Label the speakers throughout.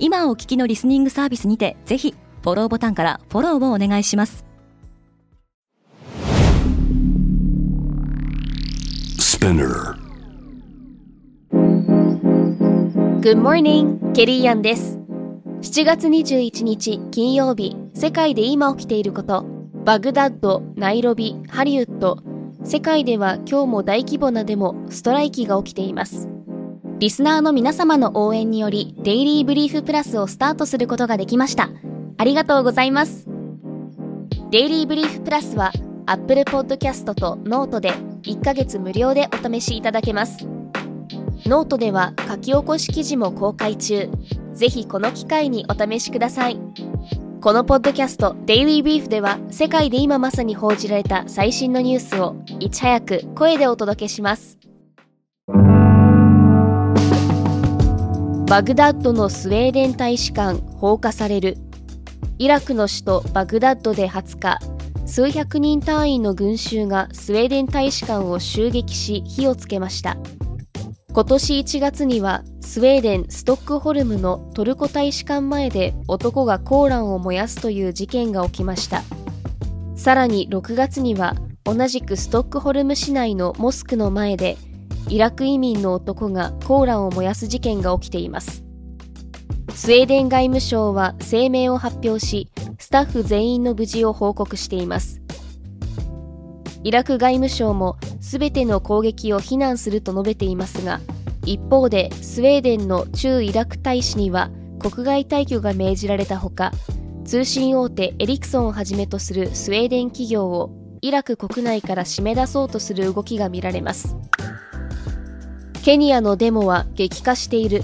Speaker 1: 今お聞きのリスニングサービスにてぜひフォローボタンからフォローをお願いします。
Speaker 2: Good morning, ケリーアンです。7月21日金曜日世界で今起きていることバグダッド、ナイロビ、ハリウッド。世界では今日も大規模なデモ、ストライキが起きていますリスナーの皆様の応援により Daily Brief Plus をスタートすることができました。ありがとうございます。 Daily Brief Plus は Apple Podcast とノートで1ヶ月無料でお試しいただけます。ノートでは書き起こし記事も公開中。ぜひこの機会にお試しください。このポッドキャスト Daily Brief では世界で今まさに報じられた最新のニュースをいち早く声でお届けします。バグダッドのスウェーデン大使館放火される。イラクの首都バグダッドで20日数百人単位の群衆がスウェーデン大使館を襲撃し火をつけました。今年1月にはスウェーデン・ストックホルムのトルコ大使館前で男がコーランを燃やすという事件が起きました。さらに6月には同じくストックホルム市内のモスクの前でイラク移民の男がコーランを燃やす事件が起きています。スウェーデン外務省は声明を発表しスタッフ全員の無事を報告しています。イラク外務省も全ての攻撃を非難すると述べていますが一方でスウェーデンの駐イラク大使には国外退去が命じられたほか通信大手エリクソンをはじめとするスウェーデン企業をイラク国内から締め出そうとする動きが見られます。ケニアのデモは激化している。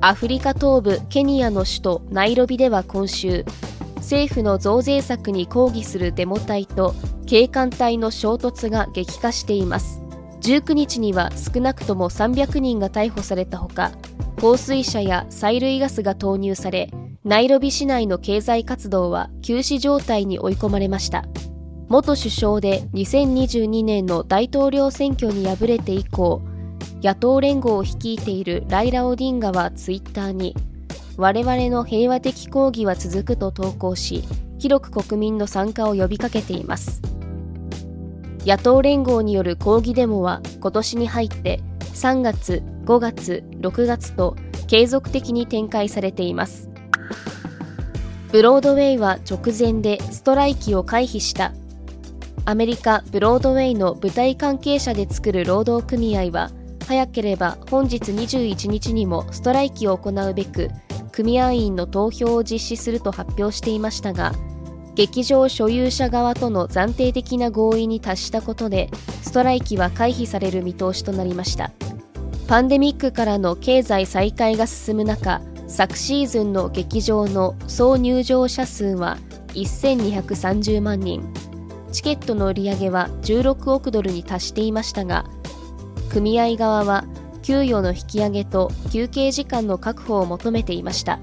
Speaker 2: アフリカ東部ケニアの首都ナイロビでは今週政府の増税策に抗議するデモ隊と警官隊の衝突が激化しています。19日には少なくとも300人が逮捕されたほか放水車や催涙ガスが投入されナイロビ市内の経済活動は休止状態に追い込まれました。元首相で2022年の大統領選挙に敗れて以降野党連合を率いているライラ・オディンガはツイッターに我々の平和的抗議は続くと投稿し広く国民の参加を呼びかけています。野党連合による抗議デモは今年に入って3月、5月、6月と継続的に展開されています。ブロードウェイは直前でストライキを回避した。アメリカブロードウェイの舞台関係者で作る労働組合は早ければ本日21日にもストライキを行うべく組合員の投票を実施すると発表していましたが劇場所有者側との暫定的な合意に達したことでストライキは回避される見通しとなりました。パンデミックからの経済再開が進む中昨シーズンの劇場の総入場者数は1230万人。チケットの売り上げは16億ドルに達していましたが組合側は給与の引き上げと休憩時間の確保を求めていました。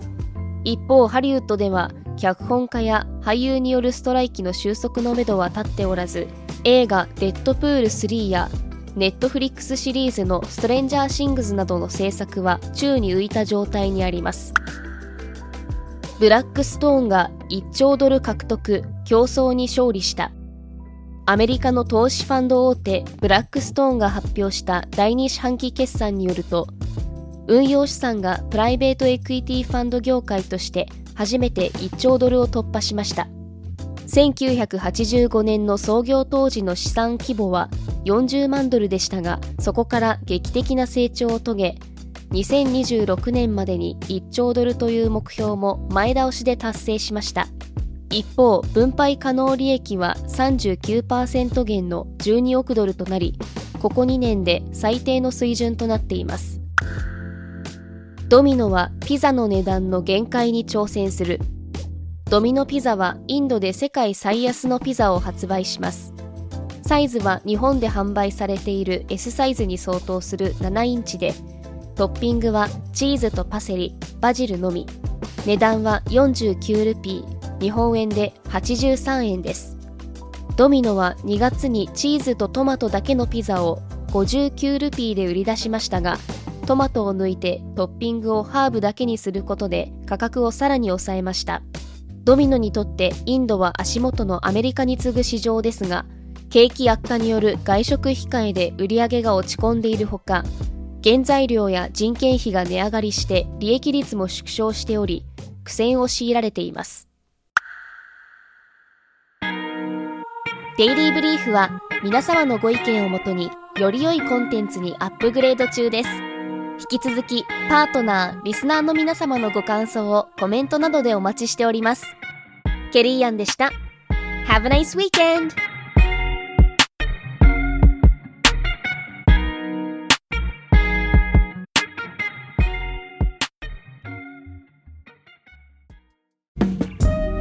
Speaker 2: 一方ハリウッドでは脚本家や俳優によるストライキの収束のめどは立っておらず映画「デッドプール3」や Netflix シリーズの「 Stranger Things」などの制作は宙に浮いた状態にあります。ブラックストーンが1兆ドル獲得競争に勝利した。アメリカの投資ファンド大手ブラックストーンが発表した第2四半期決算によると運用資産がプライベートエクイティファンド業界として初めて1兆ドルを突破しました。1985年の創業当時の資産規模は40万ドルでしたがそこから劇的な成長を遂げ2026年までに1兆ドルという目標も前倒しで達成しました。一方分配可能利益は39%減の12億ドルとなりここ2年で最低の水準となっています。ドミノはピザの値段の限界に挑戦する。ドミノピザはインドで世界最安のピザを発売します。サイズは日本で販売されている S サイズに相当する7インチでトッピングはチーズとパセリバジルのみ。値段は49ルピー。日本円で83円です。ドミノは2月にチーズとトマトだけのピザを59ルピーで売り出しましたがトマトを抜いてトッピングをハーブだけにすることで価格をさらに抑えました。ドミノにとってインドは足元のアメリカに次ぐ市場ですが景気悪化による外食控えで売り上げが落ち込んでいるほか原材料や人件費が値上がりして利益率も縮小しており苦戦を強いられています。デイリーブリーフは皆様のご意見をもとにより良いコンテンツにアップグレード中です。引き続きパートナーリスナーの皆様のご感想をコメントなどでお待ちしております。ケリーアンでした。Have a nice weekend!